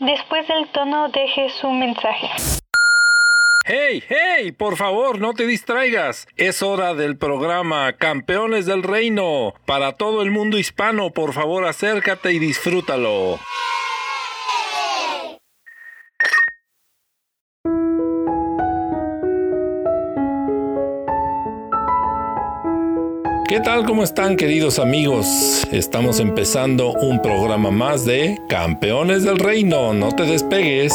Después del tono deje su mensaje. ¡Hey, hey! Por favor, no te distraigas. Es hora del programa Campeones del Reino. Para todo el mundo hispano, por favor, acércate y disfrútalo. ¿Qué tal? ¿Cómo están queridos amigos? Estamos empezando un programa más de Campeones del Reino. No te despegues.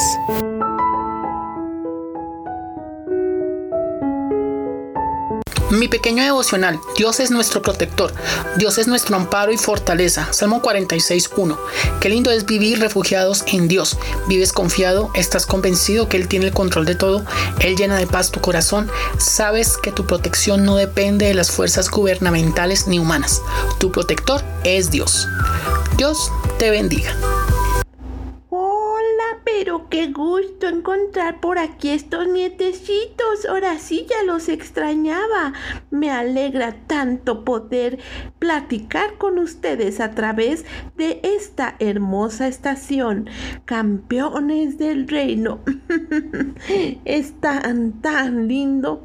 Mi pequeño devocional, Dios es nuestro protector, Dios es nuestro amparo y fortaleza. Salmo 46.1. Qué lindo es vivir refugiados en Dios. Vives confiado, estás convencido que Él tiene el control de todo, Él llena de paz tu corazón, sabes que tu protección no depende de las fuerzas gubernamentales ni humanas. Tu protector es Dios. Dios te bendiga. Encontrar por aquí estos nietecitos. Ahora sí ya los extrañaba. Me alegra tanto poder platicar con ustedes a través de esta hermosa estación. Campeones del reino. es tan, tan lindo.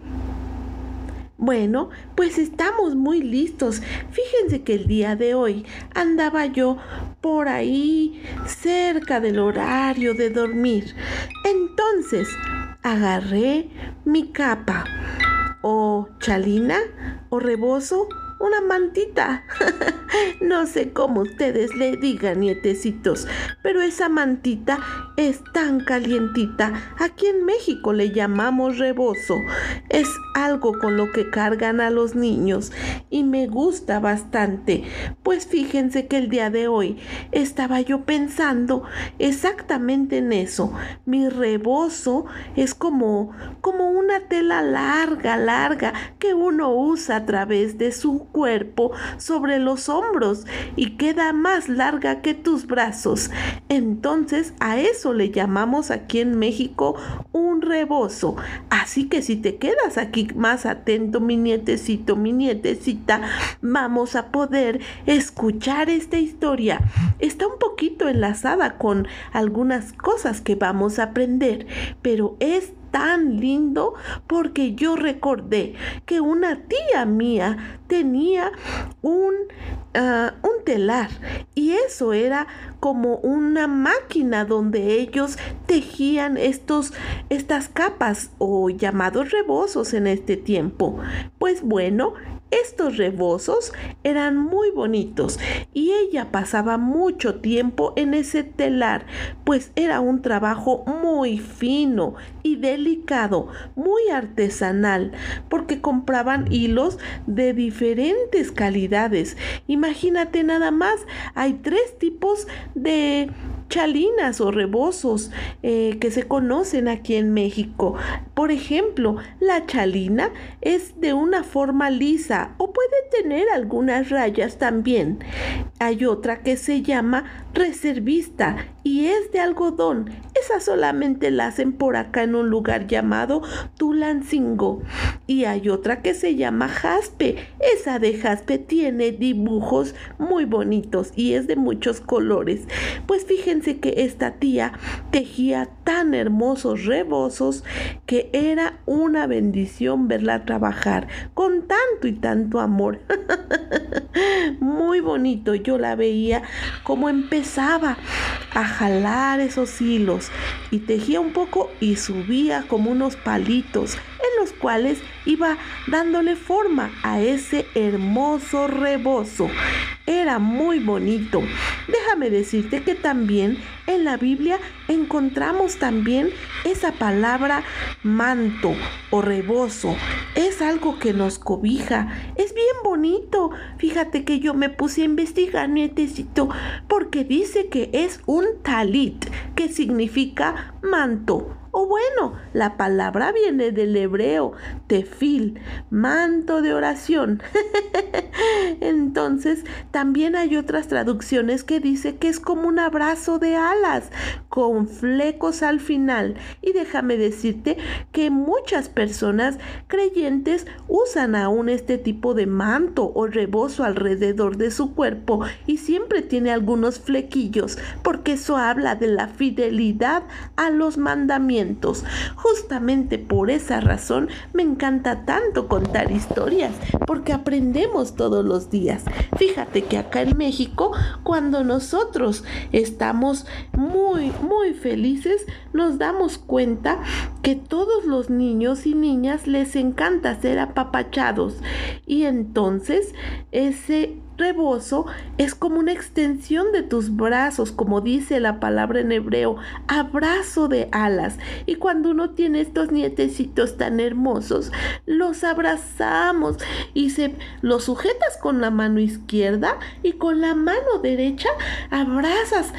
Bueno, pues estamos muy listos. Fíjense que el día de hoy andaba yo por ahí cerca del horario de dormir. Entonces agarré mi capa o chalina o rebozo una mantita. no sé cómo ustedes le digan, nietecitos, pero esa mantita es tan calientita. Aquí en México le llamamos rebozo. Es algo con lo que cargan a los niños y me gusta bastante. Pues fíjense que el día de hoy estaba yo pensando exactamente en eso. Mi rebozo es como como una tela larga, larga que uno usa a través de su cuerpo sobre los hombros y queda más larga que tus brazos. Entonces a eso le llamamos aquí en México un rebozo. Así que si te quedas aquí más atento, mi nietecito, mi nietecita, vamos a poder escuchar esta historia. Está un poquito enlazada con algunas cosas que vamos a aprender, pero es tan lindo porque yo recordé que una tía mía tenía un, ah, un telar y eso era como una máquina donde ellos tejían estos, estas capas o llamados rebozos en este tiempo. Pues bueno, estos rebozos eran muy bonitos y ella pasaba mucho tiempo en ese telar, pues era un trabajo muy fino y delicado, muy artesanal, porque compraban hilos de diferentes calidades. Imagínate nada más, hay tres tipos de chalinas o rebozos eh, que se conocen aquí en México. Por ejemplo, la chalina es de una forma lisa o puede tener algunas rayas también. Hay otra que se llama reservista y es de algodón. Esa solamente la hacen por acá en un lugar llamado Tulancingo. Y hay otra que se llama jaspe. Esa de jaspe tiene dibujos muy bonitos y es de muchos colores. Pues fíjense que esta tía tejía tan hermosos rebozos que era una bendición verla trabajar con tanto y tanto amor. muy bonito. Yo la veía como empezaba a jalar esos hilos y tejía un poco y subía como unos palitos en los cuales iba dándole forma a ese hermoso rebozo. Era muy bonito. Déjame decirte que también en la Biblia encontramos también esa palabra manto o rebozo. Algo que nos cobija. Es bien bonito. Fíjate que yo me puse a investigar, nietecito, porque dice que es un talit, que significa manto o bueno, la palabra viene del hebreo tefil, manto de oración. Entonces, también hay otras traducciones que dice que es como un abrazo de alas con flecos al final. Y déjame decirte que muchas personas creyentes usan aún este tipo de manto o rebozo alrededor de su cuerpo y siempre tiene algunos flequillos porque eso habla de la fidelidad a los mandamientos Justamente por esa razón me encanta tanto contar historias, porque aprendemos todos los días. Fíjate que acá en México, cuando nosotros estamos muy, muy felices, nos damos cuenta que todos los niños y niñas les encanta ser apapachados. Y entonces ese rebozo es como una extensión de tus brazos, como dice la palabra en hebreo, abrazo de alas. Y cuando uno tiene estos nietecitos tan hermosos, los abrazamos y se los sujetas con la mano izquierda y con la mano derecha abrazas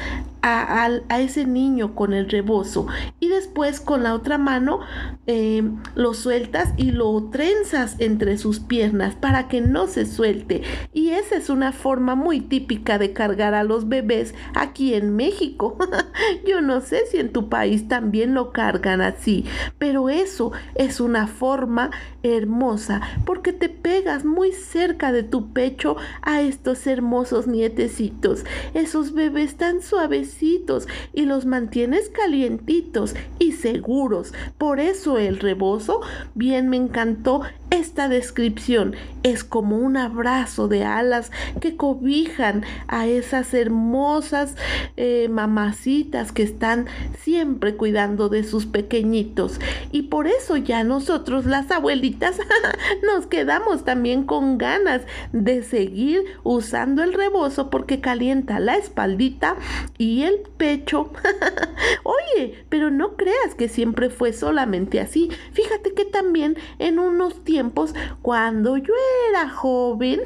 a, ese niño con el rebozo y después con la otra mano eh, lo sueltas y lo trenzas entre sus piernas para que no se suelte. Y esa es una forma muy típica de cargar a los bebés aquí en México. Yo no sé si en tu país también lo cargan así, pero eso es una forma hermosa porque te pegas muy cerca de tu pecho a estos hermosos nietecitos, esos bebés tan suaves y los mantienes calientitos seguros. Por eso el rebozo, bien me encantó esta descripción. Es como un abrazo de alas que cobijan a esas hermosas eh, mamacitas que están siempre cuidando de sus pequeñitos. Y por eso ya nosotros las abuelitas nos quedamos también con ganas de seguir usando el rebozo porque calienta la espaldita y el pecho. Oye, pero no creas que siempre fue solamente así. Fíjate que también en unos tiempos, cuando yo era joven,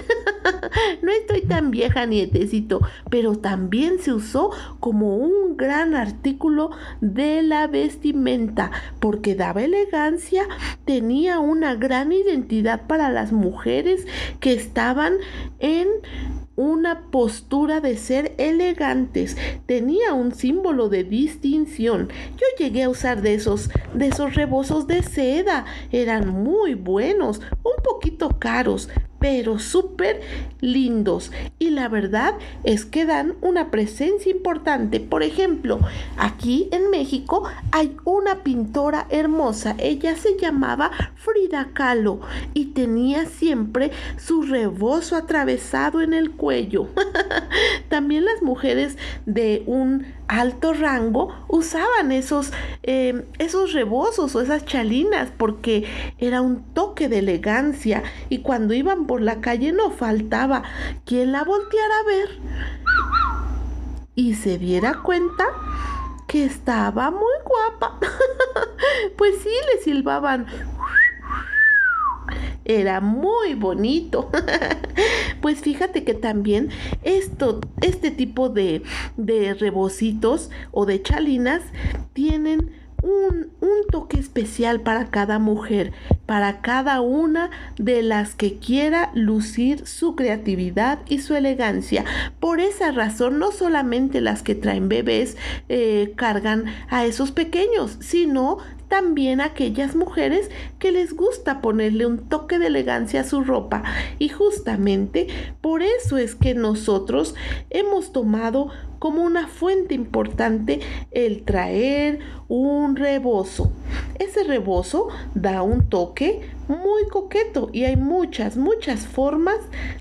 no estoy tan vieja nietecito, pero también se usó como un gran artículo de la vestimenta, porque daba elegancia, tenía una gran identidad para las mujeres que estaban en una postura de ser elegantes, tenía un símbolo de distinción. Yo llegué a usar de esos, de esos rebozos de seda, eran muy buenos, un poquito caros, pero súper lindos. Y la verdad es que dan una presencia importante. Por ejemplo, aquí en México hay una pintora hermosa. Ella se llamaba Frida Kahlo y tenía siempre su rebozo atravesado en el cuello. También las mujeres de un alto rango usaban esos, em, esos o esas chalinas porque era un toque de elegancia y cuando iban por la calle no faltaba quien la volteara a ver y se diera cuenta que estaba muy guapa. pues sí, le silbaban era muy bonito. pues fíjate que también esto, este tipo de, de rebocitos o de chalinas tienen un, un, toque especial para cada mujer, para cada una de las que quiera lucir su creatividad y su elegancia. Por esa razón, no solamente las que traen bebés eh, cargan a esos pequeños, sino también aquellas mujeres que les gusta ponerle un toque de elegancia a su ropa. Y justamente por eso es que nosotros hemos tomado como una fuente importante el traer un rebozo. Ese rebozo da un toque muy coqueto y hay muchas, muchas formas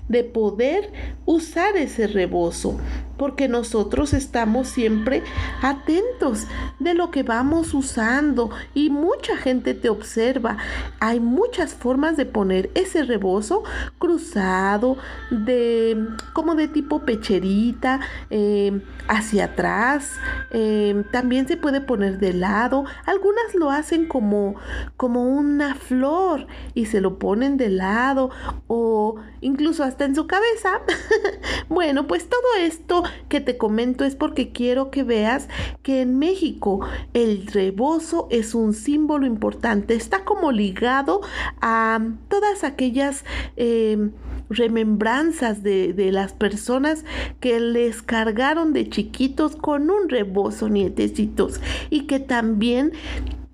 de poder usar ese rebozo. Porque nosotros estamos siempre atentos de lo que vamos usando y mucha gente te observa. Hay muchas formas de poner ese rebozo cruzado, de como de tipo pecherita, eh, hacia atrás. Eh, también se puede poner de lado. Algunas lo hacen como, como una flor y se lo ponen de lado o incluso hasta en su cabeza. bueno, pues todo esto que te comento es porque quiero que veas que en México el rebozo es un símbolo importante. Está como ligado a todas aquellas... Eh, remembranzas de, de, las personas que les cargaron de chiquitos con un rebozo nietecitos y que también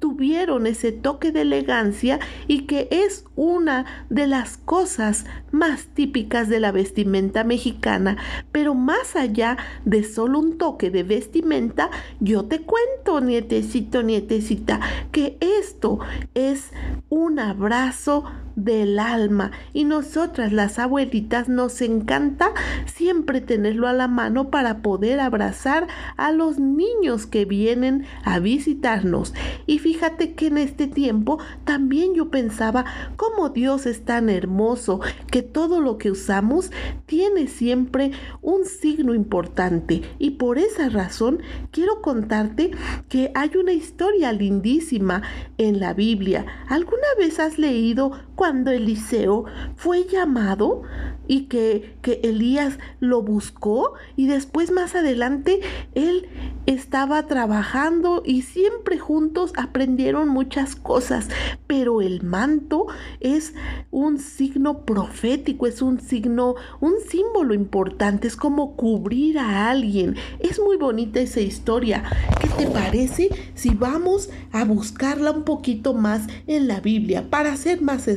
tuvieron ese toque de elegancia y que es una de las cosas más típicas de la vestimenta mexicana. Pero más allá de solo un toque de vestimenta, yo te cuento, nietecito, nietecita, que esto es un abrazo del alma y nosotras las abuelitas nos encanta siempre tenerlo a la mano para poder abrazar a los niños que vienen a visitarnos. Y fíjate que en este tiempo también yo pensaba cómo Dios es tan hermoso que todo lo que usamos tiene siempre un signo importante y por esa razón quiero contarte que hay una historia lindísima en la Biblia. ¿Alguna vez has leído cuando Eliseo fue llamado y que, que Elías lo buscó y después más adelante él estaba trabajando y siempre juntos aprendieron muchas cosas, pero el manto es un signo profético, es un signo, un símbolo importante, es como cubrir a alguien. Es muy bonita esa historia. ¿Qué te parece si vamos a buscarla un poquito más en la Biblia para ser más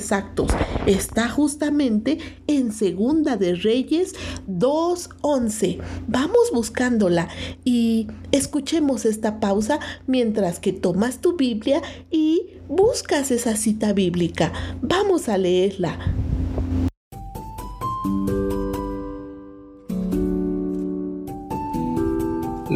Está justamente en Segunda de Reyes 2.11. Vamos buscándola y escuchemos esta pausa mientras que tomas tu Biblia y buscas esa cita bíblica. Vamos a leerla.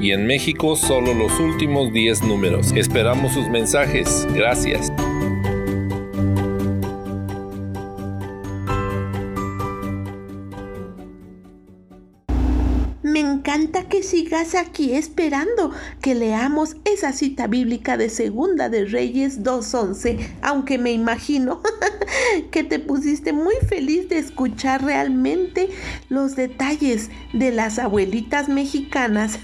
y en México solo los últimos 10 números. Esperamos sus mensajes. Gracias. Que sigas aquí esperando que leamos esa cita bíblica de Segunda de Reyes 2.11, aunque me imagino que te pusiste muy feliz de escuchar realmente los detalles de las abuelitas mexicanas.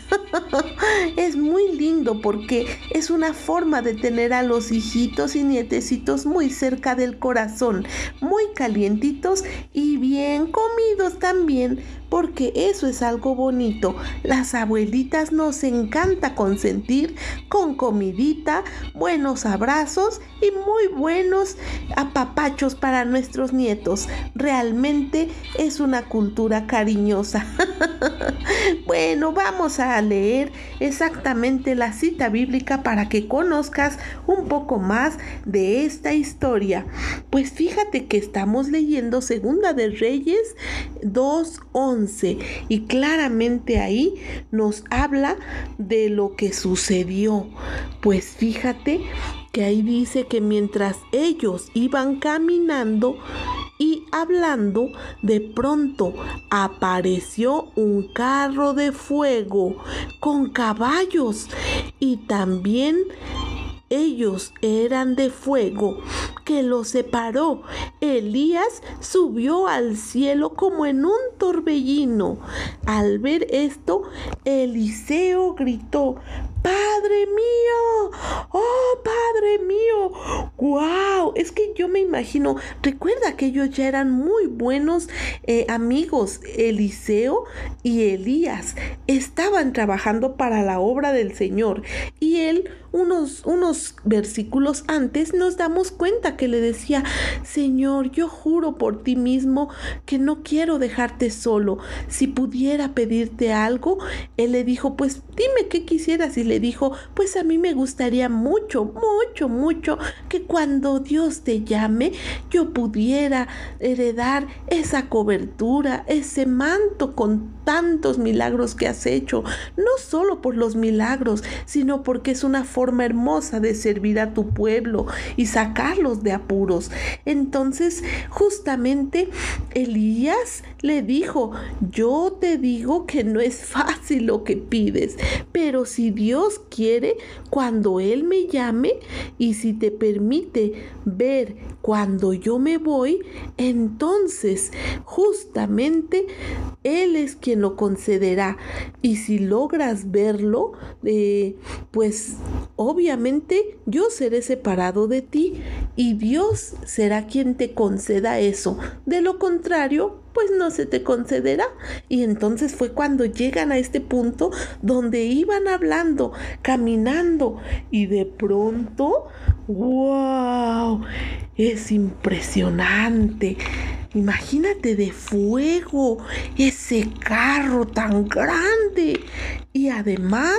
es muy lindo porque es una forma de tener a los hijitos y nietecitos muy cerca del corazón, muy calientitos y bien comidos también, porque eso es algo bonito. Las abuelitas nos encanta consentir con comidita, buenos abrazos y muy buenos apapachos para nuestros nietos. Realmente es una cultura cariñosa. bueno, vamos a leer exactamente la cita bíblica para que conozcas un poco más de esta historia. Pues fíjate que estamos leyendo Segunda de Reyes 2.11 y claramente ahí nos habla de lo que sucedió. Pues fíjate que ahí dice que mientras ellos iban caminando y hablando, de pronto apareció un carro de fuego con caballos y también ellos eran de fuego que los separó. Elías subió al cielo como en un torbellino. Al ver esto, Eliseo gritó, Padre mío, oh Padre mío, wow, es que yo me imagino, recuerda que ellos ya eran muy buenos eh, amigos, Eliseo y Elías, estaban trabajando para la obra del Señor y él unos, unos versículos antes nos damos cuenta que le decía, Señor, yo juro por ti mismo que no quiero dejarte solo. Si pudiera pedirte algo, él le dijo, pues dime qué quisieras. Y le dijo, pues a mí me gustaría mucho, mucho, mucho que cuando Dios te llame, yo pudiera heredar esa cobertura, ese manto con tantos milagros que has hecho, no solo por los milagros, sino porque es una forma hermosa de servir a tu pueblo y sacarlos de apuros. Entonces, justamente Elías le dijo, yo te digo que no es fácil lo que pides, pero si Dios quiere, cuando Él me llame y si te permite ver cuando yo me voy, entonces justamente Él es quien lo concederá. Y si logras verlo, eh, pues obviamente yo seré separado de ti y Dios será quien te conceda eso. De lo contrario, pues no se te concederá. Y entonces fue cuando llegan a este punto donde iban hablando, caminando y de pronto, wow, es impresionante. Imagínate de fuego ese carro tan grande. Y además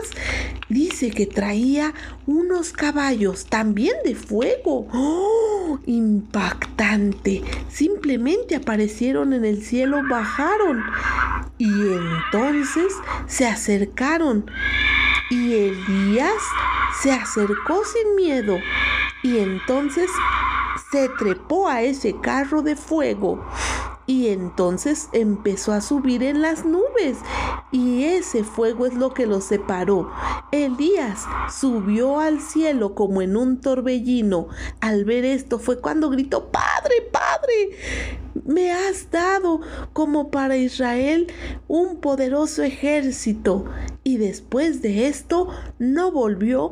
dice que traía unos caballos también de fuego. ¡Oh! Impactante. Simplemente aparecieron en el cielo, bajaron. Y entonces se acercaron. Y Elías se acercó sin miedo. Y entonces se trepó a ese carro de fuego y entonces empezó a subir en las nubes y ese fuego es lo que los separó. Elías subió al cielo como en un torbellino. Al ver esto fue cuando gritó, Padre, Padre, me has dado como para Israel un poderoso ejército. Y después de esto no volvió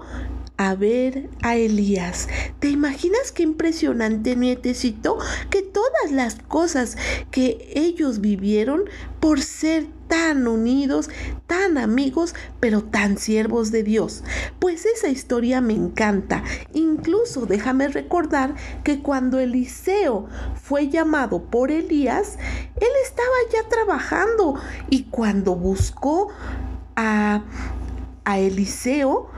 a ver a Elías. ¿Te imaginas qué impresionante, nietecito? Que todas las cosas que ellos vivieron por ser tan unidos, tan amigos, pero tan siervos de Dios. Pues esa historia me encanta. Incluso déjame recordar que cuando Eliseo fue llamado por Elías, él estaba ya trabajando y cuando buscó a, a Eliseo,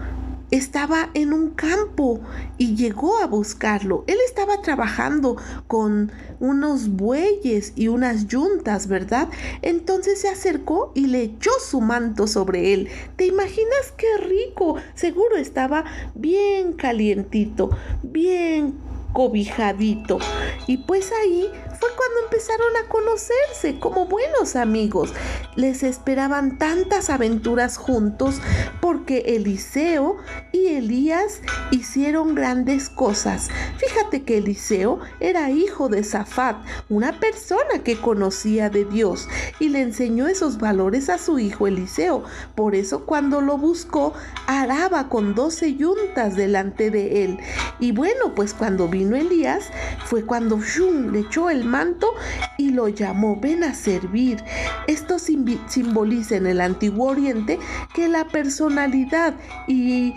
estaba en un campo y llegó a buscarlo. Él estaba trabajando con unos bueyes y unas yuntas, ¿verdad? Entonces se acercó y le echó su manto sobre él. ¿Te imaginas qué rico? Seguro estaba bien calientito, bien cobijadito. Y pues ahí fue cuando empezaron a conocerse como buenos amigos. Les esperaban tantas aventuras juntos porque Eliseo y Elías hicieron grandes cosas. Fíjate que Eliseo era hijo de Zafat, una persona que conocía de Dios y le enseñó esos valores a su hijo Eliseo. Por eso cuando lo buscó, araba con doce yuntas delante de él. Y bueno, pues cuando vino Elías, fue cuando le echó el manto y lo llamó, ven a servir. Esto simboliza en el antiguo oriente que la personalidad y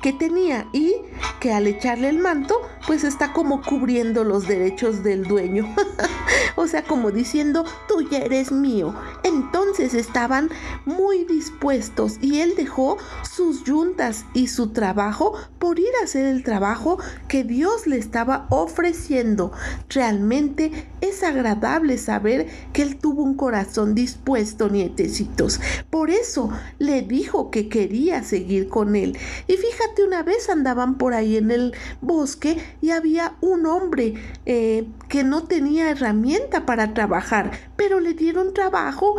que tenía y que al echarle el manto, pues está como cubriendo los derechos del dueño. o sea, como diciendo, tú ya eres mío. Entonces estaban muy dispuestos y él dejó sus yuntas y su trabajo por ir a hacer el trabajo que Dios le estaba ofreciendo. Realmente es agradable saber que él tuvo un corazón dispuesto, nietecitos. Por eso le dijo que quería seguir con él. Y fíjate, una vez andaban por ahí en el bosque y había un hombre eh, que no tenía herramienta para trabajar, pero le dieron trabajo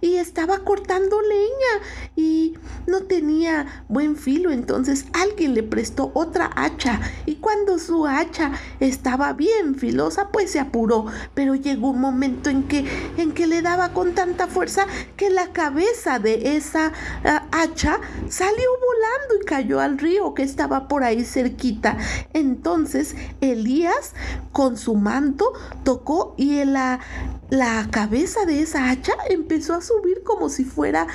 y estaba cortando leña y no tenía buen filo, entonces alguien le prestó otra hacha y cuando su hacha estaba bien filosa, pues se apuró, pero llegó un momento en que en que le daba con tanta fuerza que la cabeza de esa ah, hacha salió volando y cayó al río que estaba por ahí cerquita. Entonces Elías con su manto tocó y la, la cabeza de esa hacha empezó a subir como si fuera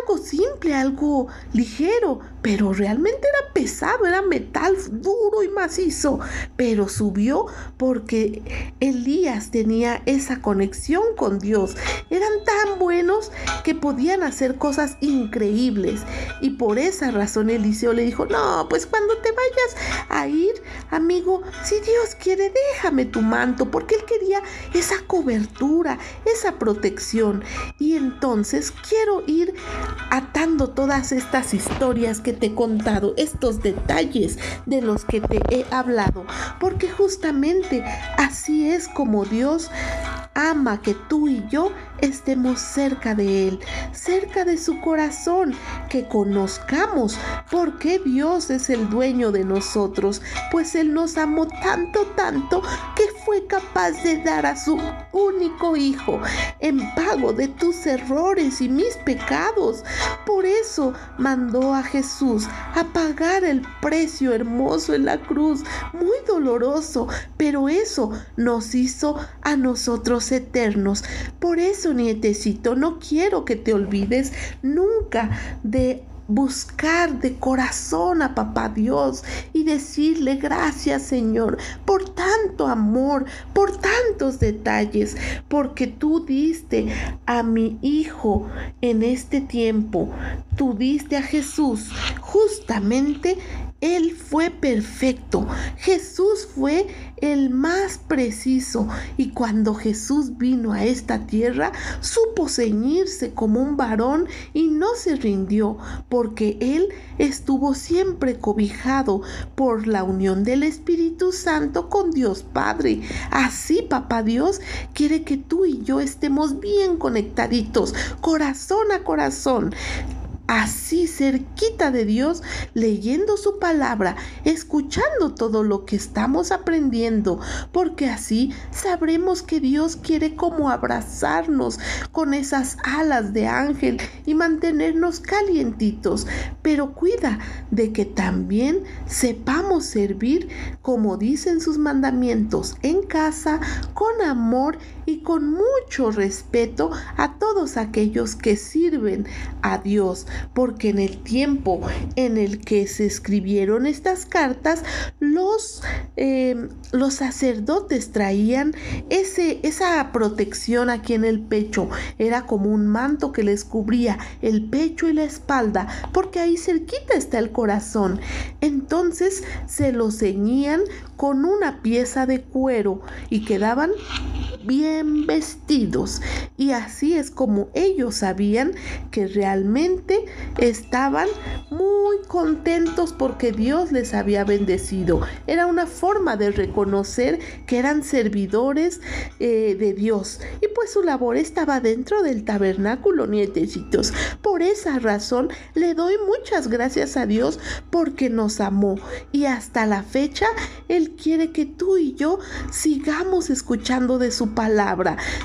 algo simple, algo ligero, pero realmente era pesado, era metal duro y macizo, pero subió porque Elías tenía esa conexión con Dios. Eran tan buenos que podían hacer cosas increíbles y por esa razón Eliseo le dijo, no, pues cuando te vayas a ir, amigo, si Dios quiere, déjame tu manto, porque él quería esa cobertura, esa protección. Y entonces quiero ir atando todas estas historias que te he contado, estos detalles de los que te he hablado, porque justamente así es como Dios ama que tú y yo estemos cerca de Él, cerca de su corazón, que conozcamos por qué Dios es el dueño de nosotros, pues Él nos amó tanto, tanto, que fue capaz de dar a su único Hijo en pago de tus errores y mis pecados. Por eso mandó a Jesús a pagar el precio hermoso en la cruz, muy doloroso, pero eso nos hizo a nosotros eternos. Por eso, nietecito, no quiero que te olvides nunca de buscar de corazón a papá Dios y decirle gracias Señor por tanto amor, por tantos detalles, porque tú diste a mi hijo en este tiempo, tú diste a Jesús justamente él fue perfecto. Jesús fue el más preciso. Y cuando Jesús vino a esta tierra, supo ceñirse como un varón y no se rindió, porque Él estuvo siempre cobijado por la unión del Espíritu Santo con Dios Padre. Así, Papá Dios quiere que tú y yo estemos bien conectaditos, corazón a corazón así cerquita de Dios, leyendo su palabra, escuchando todo lo que estamos aprendiendo, porque así sabremos que Dios quiere como abrazarnos con esas alas de ángel y mantenernos calientitos. Pero cuida de que también sepamos servir como dicen sus mandamientos en casa, con amor y con mucho respeto a todos aquellos que sirven a Dios porque en el tiempo en el que se escribieron estas cartas, los, em, los sacerdotes traían ese, esa protección aquí en el pecho. Era como un manto que les cubría el pecho y la espalda, porque ahí cerquita está el corazón. Entonces se lo ceñían con una pieza de cuero y quedaban bien vestidos. Y así es como ellos sabían que realmente estaban muy contentos porque Dios les había bendecido. Era una forma de reconocer que eran servidores eh, de Dios. Y pues su labor estaba dentro del tabernáculo, nietecitos. Por esa razón le doy muchas gracias a Dios porque nos amó. Y hasta la fecha, Él quiere que tú y yo sigamos escuchando de su palabra,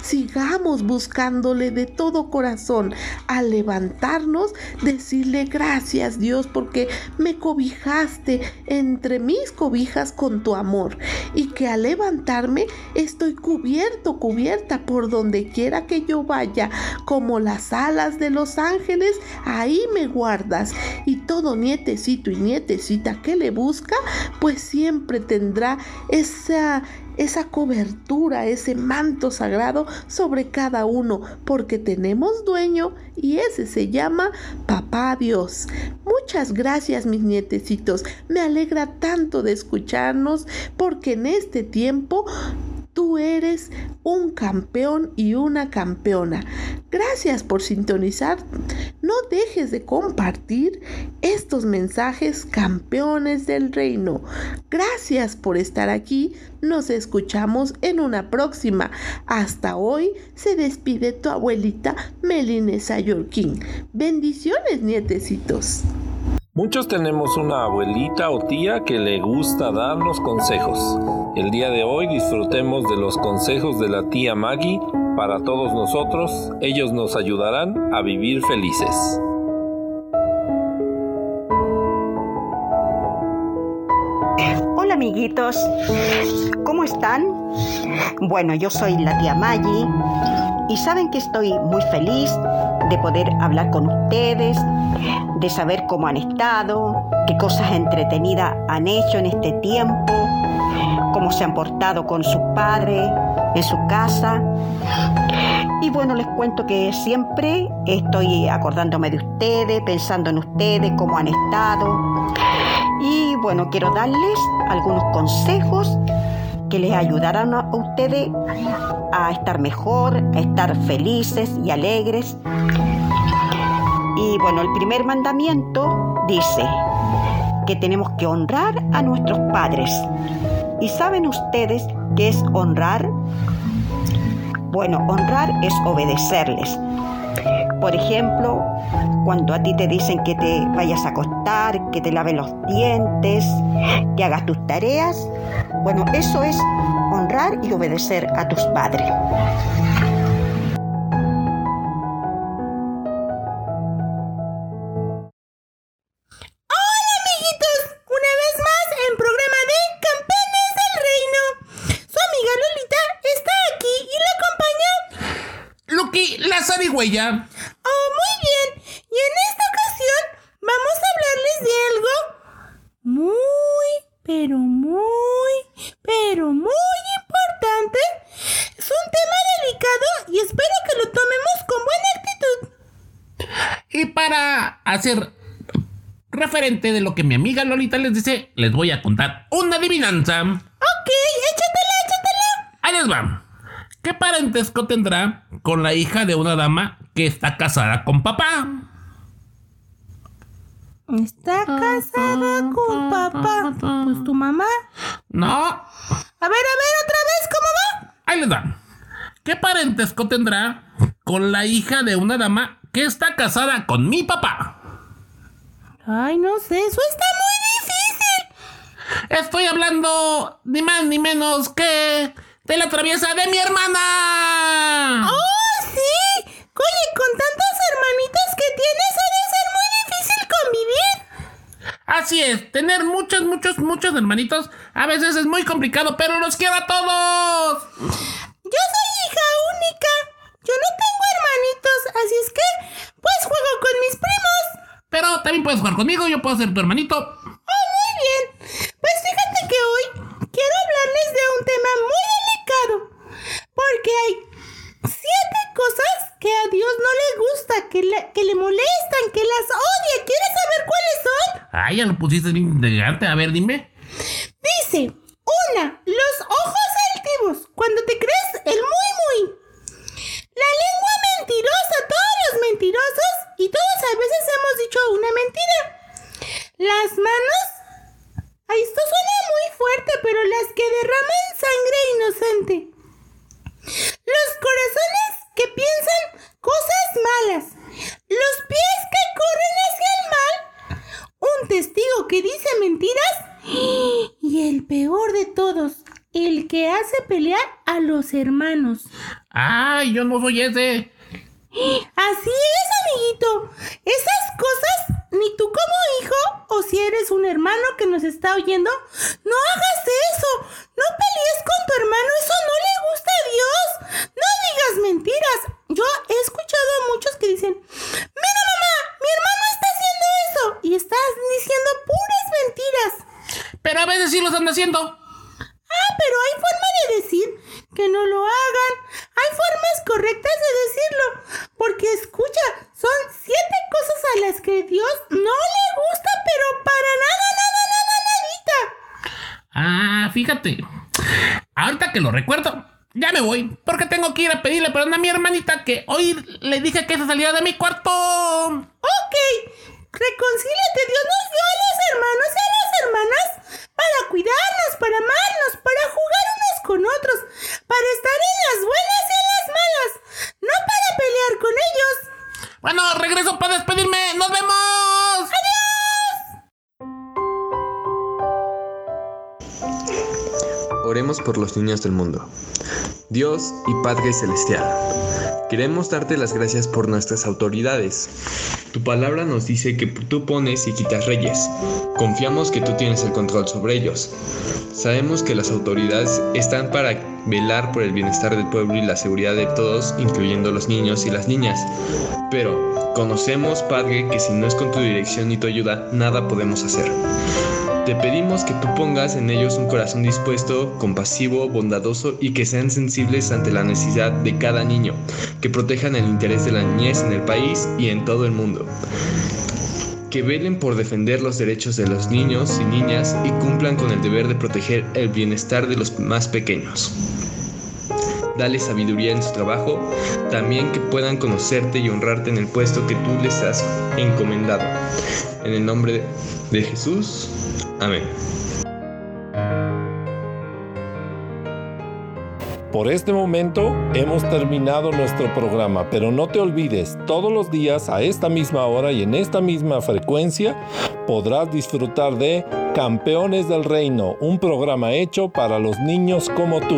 sigamos buscándole de todo corazón, al levantarnos, decirle gracias Dios porque me cobijaste entre mis cobijas con tu amor. Y que al levantarme estoy cubierto, cubierta por donde quiera que yo vaya, como las alas de los ángeles, ahí me guardas. Y todo nietecito y nietecita que le busca, pues siempre tendrá esa esa cobertura, ese manto sagrado sobre cada uno, porque tenemos dueño y ese se llama Papá Dios. Muchas gracias mis nietecitos, me alegra tanto de escucharnos porque en este tiempo tú eres un campeón y una campeona. Gracias por sintonizar. No dejes de compartir estos mensajes campeones del reino. Gracias por estar aquí. Nos escuchamos en una próxima. Hasta hoy se despide tu abuelita Meline Sayorkin. Bendiciones, nietecitos. Muchos tenemos una abuelita o tía que le gusta darnos consejos. El día de hoy disfrutemos de los consejos de la tía Maggie Para todos nosotros, ellos nos ayudarán a vivir felices. Hola amiguitos, ¿cómo están? Bueno, yo soy la tía Maggie y saben que estoy muy feliz de poder hablar con ustedes, de saber cómo han estado, qué cosas entretenidas han hecho en este tiempo, cómo se han portado con su padre en su casa. Y bueno, les cuento que siempre estoy acordándome de ustedes, pensando en ustedes, cómo han estado. Y bueno, quiero darles algunos consejos que les ayudarán a ustedes a estar mejor, a estar felices y alegres. Y bueno, el primer mandamiento dice que tenemos que honrar a nuestros padres. ¿Y saben ustedes qué es honrar? Bueno, honrar es obedecerles. Por ejemplo, cuando a ti te dicen que te vayas a acostar, que te laves los dientes, que hagas tus tareas, bueno, eso es honrar y obedecer a tus padres. Oh, muy bien. Y en esta ocasión vamos a hablarles de algo muy, pero muy, pero muy importante. Es un tema delicado y espero que lo tomemos con buena actitud. Y para hacer referente de lo que mi amiga Lolita les dice, les voy a contar una adivinanza. Ok, échatela, échatela. Ahí les va. ¿Qué parentesco tendrá con la hija de una dama que está casada con papá? Está casada con papá. Pues tu mamá. No, A ver, a ver, otra vez, ¿cómo va? ahí les va. ¿Qué parentesco tendrá con la hija de una dama que está casada con mi papá? Ay, no sé, eso está muy difícil. Estoy hablando ni más ni menos que de la traviesa de mi hermana. ¡Oh, sí! Oye, con tantos hermanitos que tienes ha de ser muy difícil convivir. Así es, tener muchos, muchos, muchos hermanitos a veces es muy complicado, pero los quiero a todos. Yo soy hija única. Yo no tengo hermanitos, así es que, pues juego con mis primos. Pero también puedes jugar conmigo, yo puedo ser tu hermanito. Bien. Pues fíjate que hoy quiero hablarles de un tema muy delicado. Porque hay siete cosas que a Dios no le gusta, que le, que le molestan, que las odia. ¿Quieres saber cuáles son? Ay, ya lo pusiste bien elegante. A ver, dime. Dice, una, los ojos altivos, cuando te crees el muy muy. La lengua mentirosa, todos los mentirosos y todos a veces hemos dicho una mentira. Las manos, ay, esto suena muy fuerte, pero las que derraman sangre inocente. Los corazones que piensan cosas malas. Los pies que corren hacia el mal. Un testigo que dice mentiras. Y el peor de todos, el que hace pelear a los hermanos. Ay, yo no soy ese. Así es, amiguito. Esas cosas, ni tú como hijo, o si eres un hermano que nos está oyendo, no hagas eso. No pelees con tu hermano, eso no le gusta a Dios. No digas mentiras. Yo he escuchado a muchos que dicen, mira mamá, mi hermano está haciendo eso. Y estás diciendo puras mentiras. Pero a veces sí los anda haciendo. Ah, pero hay forma de decir que no lo hagan. Hay formas correctas de decirlo. Porque escucha, son siete cosas a las que Dios no le gusta, pero para nada, nada, nada, nadita. Ah, Ahorita que lo recuerdo, ya me voy. Porque tengo que ir a pedirle perdón a mi hermanita que hoy le dije que se saliera de mi cuarto. Por los niños del mundo. Dios y Padre Celestial, queremos darte las gracias por nuestras autoridades. Tu palabra nos dice que tú pones y quitas reyes. Confiamos que tú tienes el control sobre ellos. Sabemos que las autoridades están para velar por el bienestar del pueblo y la seguridad de todos, incluyendo los niños y las niñas. Pero conocemos, Padre, que si no es con tu dirección ni tu ayuda, nada podemos hacer. Te pedimos que tú pongas en ellos un corazón dispuesto, compasivo, bondadoso y que sean sensibles ante la necesidad de cada niño, que protejan el interés de la niñez en el país y en todo el mundo. Que velen por defender los derechos de los niños y niñas y cumplan con el deber de proteger el bienestar de los más pequeños. Dale sabiduría en su trabajo, también que puedan conocerte y honrarte en el puesto que tú les has encomendado. En el nombre de Jesús. Amén. Por este momento hemos terminado nuestro programa, pero no te olvides, todos los días a esta misma hora y en esta misma frecuencia podrás disfrutar de Campeones del Reino, un programa hecho para los niños como tú.